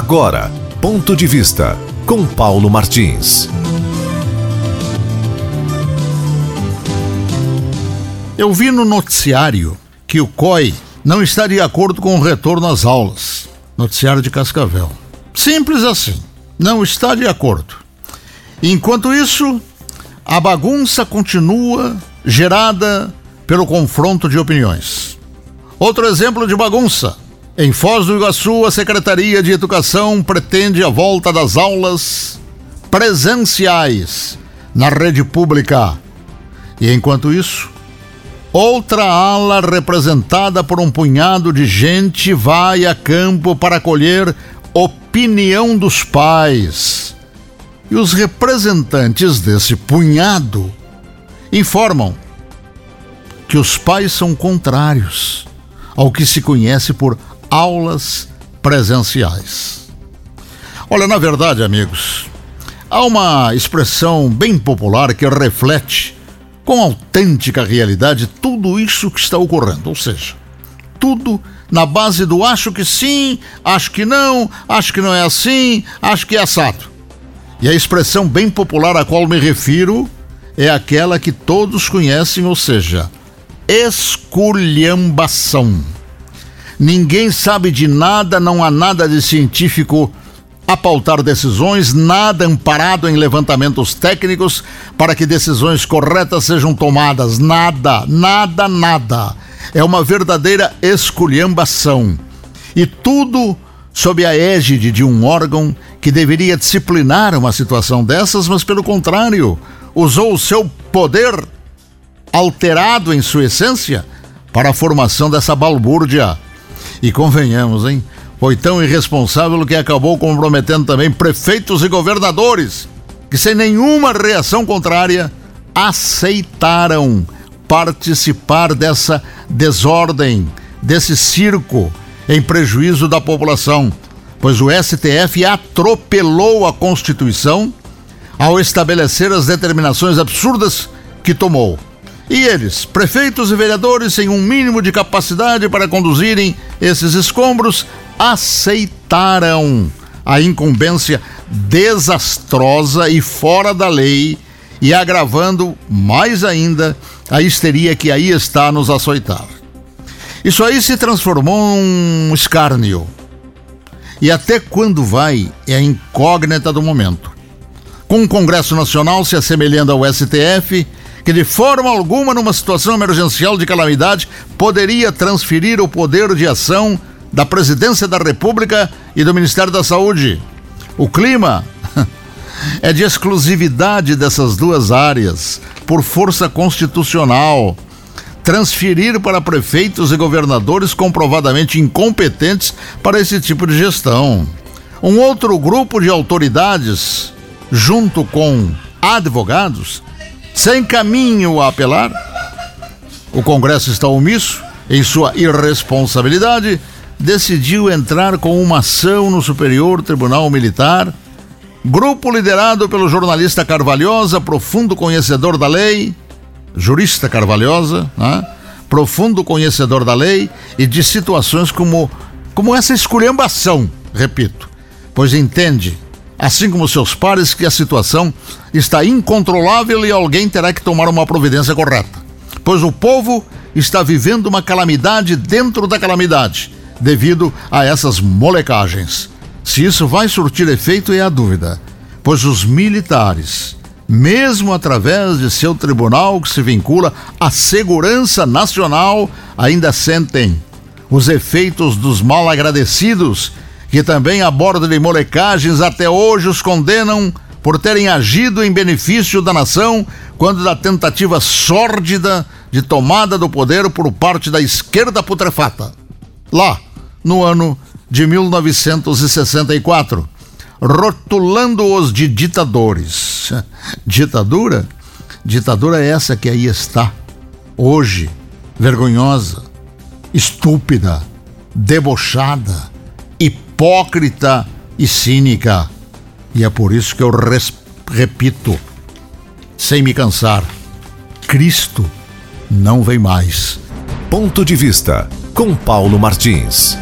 Agora, ponto de vista com Paulo Martins. Eu vi no noticiário que o COI não está de acordo com o retorno às aulas. Noticiário de Cascavel. Simples assim. Não está de acordo. Enquanto isso, a bagunça continua gerada pelo confronto de opiniões. Outro exemplo de bagunça. Em Foz do Iguaçu, a Secretaria de Educação pretende a volta das aulas presenciais na rede pública. E enquanto isso, outra ala representada por um punhado de gente vai a campo para colher opinião dos pais. E os representantes desse punhado informam que os pais são contrários ao que se conhece por aulas presenciais. Olha, na verdade, amigos, há uma expressão bem popular que reflete com autêntica realidade tudo isso que está ocorrendo, ou seja, tudo na base do acho que sim, acho que não, acho que não é assim, acho que é assado. E a expressão bem popular a qual me refiro é aquela que todos conhecem, ou seja, esculhambação. Ninguém sabe de nada, não há nada de científico a pautar decisões, nada amparado em levantamentos técnicos para que decisões corretas sejam tomadas. Nada, nada, nada. É uma verdadeira esculhambação. E tudo sob a égide de um órgão que deveria disciplinar uma situação dessas, mas pelo contrário, usou o seu poder alterado em sua essência para a formação dessa balbúrdia. E convenhamos, hein? Foi tão irresponsável que acabou comprometendo também prefeitos e governadores, que sem nenhuma reação contrária aceitaram participar dessa desordem, desse circo em prejuízo da população, pois o STF atropelou a Constituição ao estabelecer as determinações absurdas que tomou. E eles, prefeitos e vereadores, sem um mínimo de capacidade para conduzirem esses escombros, aceitaram a incumbência desastrosa e fora da lei e agravando mais ainda a histeria que aí está nos açoitar. Isso aí se transformou num escárnio. E até quando vai é a incógnita do momento. Com o Congresso Nacional se assemelhando ao STF, que de forma alguma, numa situação emergencial de calamidade, poderia transferir o poder de ação da Presidência da República e do Ministério da Saúde. O clima é de exclusividade dessas duas áreas, por força constitucional. Transferir para prefeitos e governadores comprovadamente incompetentes para esse tipo de gestão. Um outro grupo de autoridades, junto com advogados, sem caminho a apelar. O Congresso está omisso em sua irresponsabilidade, decidiu entrar com uma ação no Superior Tribunal Militar. Grupo liderado pelo jornalista Carvalhosa, profundo conhecedor da lei, jurista Carvalhosa, né? profundo conhecedor da lei e de situações como, como essa esculhambação, repito, pois entende assim como seus pares, que a situação está incontrolável e alguém terá que tomar uma providência correta. Pois o povo está vivendo uma calamidade dentro da calamidade, devido a essas molecagens. Se isso vai surtir efeito é a dúvida, pois os militares, mesmo através de seu tribunal que se vincula à segurança nacional, ainda sentem os efeitos dos mal agradecidos que também a bordo de molecagens até hoje os condenam por terem agido em benefício da nação quando da tentativa sórdida de tomada do poder por parte da esquerda putrefata. Lá, no ano de 1964, rotulando-os de ditadores. Ditadura? Ditadura é essa que aí está, hoje, vergonhosa, estúpida, debochada hipócrita e cínica. E é por isso que eu repito, sem me cansar: Cristo não vem mais. Ponto de vista com Paulo Martins.